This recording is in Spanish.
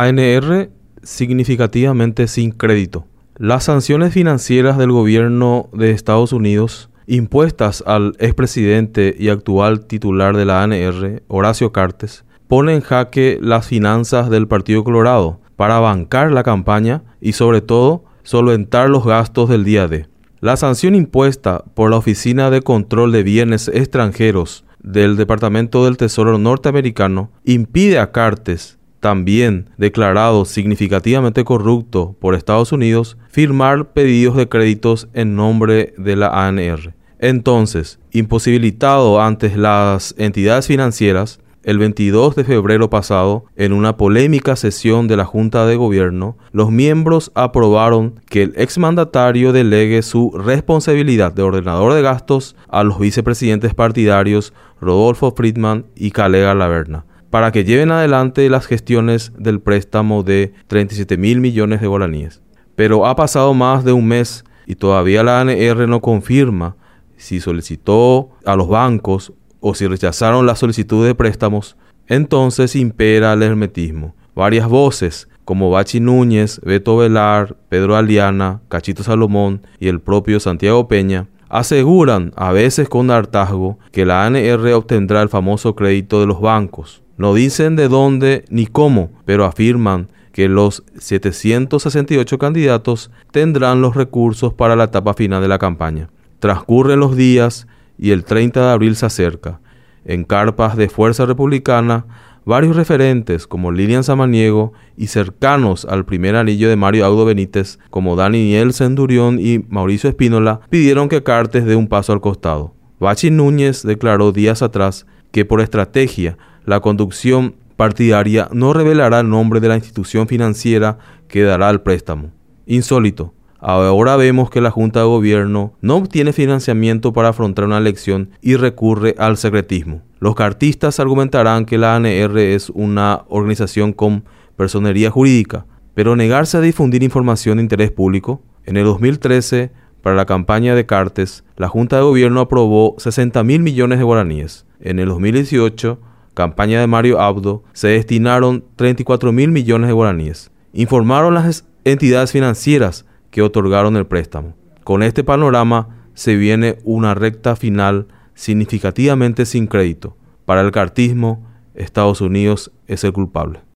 ANR significativamente sin crédito. Las sanciones financieras del gobierno de Estados Unidos impuestas al expresidente y actual titular de la ANR, Horacio Cartes, ponen en jaque las finanzas del Partido Colorado para bancar la campaña y sobre todo solventar los gastos del día D. La sanción impuesta por la Oficina de Control de Bienes Extranjeros del Departamento del Tesoro norteamericano impide a Cartes, también declarado significativamente corrupto por Estados Unidos, firmar pedidos de créditos en nombre de la ANR. Entonces, imposibilitado ante las entidades financieras, el 22 de febrero pasado, en una polémica sesión de la Junta de Gobierno, los miembros aprobaron que el exmandatario delegue su responsabilidad de ordenador de gastos a los vicepresidentes partidarios Rodolfo Friedman y Calega Laverna, para que lleven adelante las gestiones del préstamo de 37 mil millones de guaraníes. Pero ha pasado más de un mes y todavía la ANR no confirma si solicitó a los bancos o si rechazaron la solicitud de préstamos, entonces impera el hermetismo. Varias voces, como Bachi Núñez, Beto Velar, Pedro Aliana, Cachito Salomón y el propio Santiago Peña, aseguran, a veces con hartazgo, que la ANR obtendrá el famoso crédito de los bancos. No dicen de dónde ni cómo, pero afirman que los 768 candidatos tendrán los recursos para la etapa final de la campaña. Transcurren los días y el 30 de abril se acerca. En carpas de Fuerza Republicana, varios referentes como Lilian Samaniego y cercanos al primer anillo de Mario Audo Benítez como Daniel Sendurión y Mauricio Espínola pidieron que Cartes dé un paso al costado. Bachi Núñez declaró días atrás que por estrategia la conducción partidaria no revelará el nombre de la institución financiera que dará el préstamo. Insólito. Ahora vemos que la Junta de Gobierno no obtiene financiamiento para afrontar una elección y recurre al secretismo. Los cartistas argumentarán que la ANR es una organización con personería jurídica, pero negarse a difundir información de interés público. En el 2013, para la campaña de Cartes, la Junta de Gobierno aprobó 60 mil millones de guaraníes. En el 2018, campaña de Mario Abdo, se destinaron 34 mil millones de guaraníes. Informaron las entidades financieras que otorgaron el préstamo. Con este panorama se viene una recta final significativamente sin crédito. Para el cartismo, Estados Unidos es el culpable.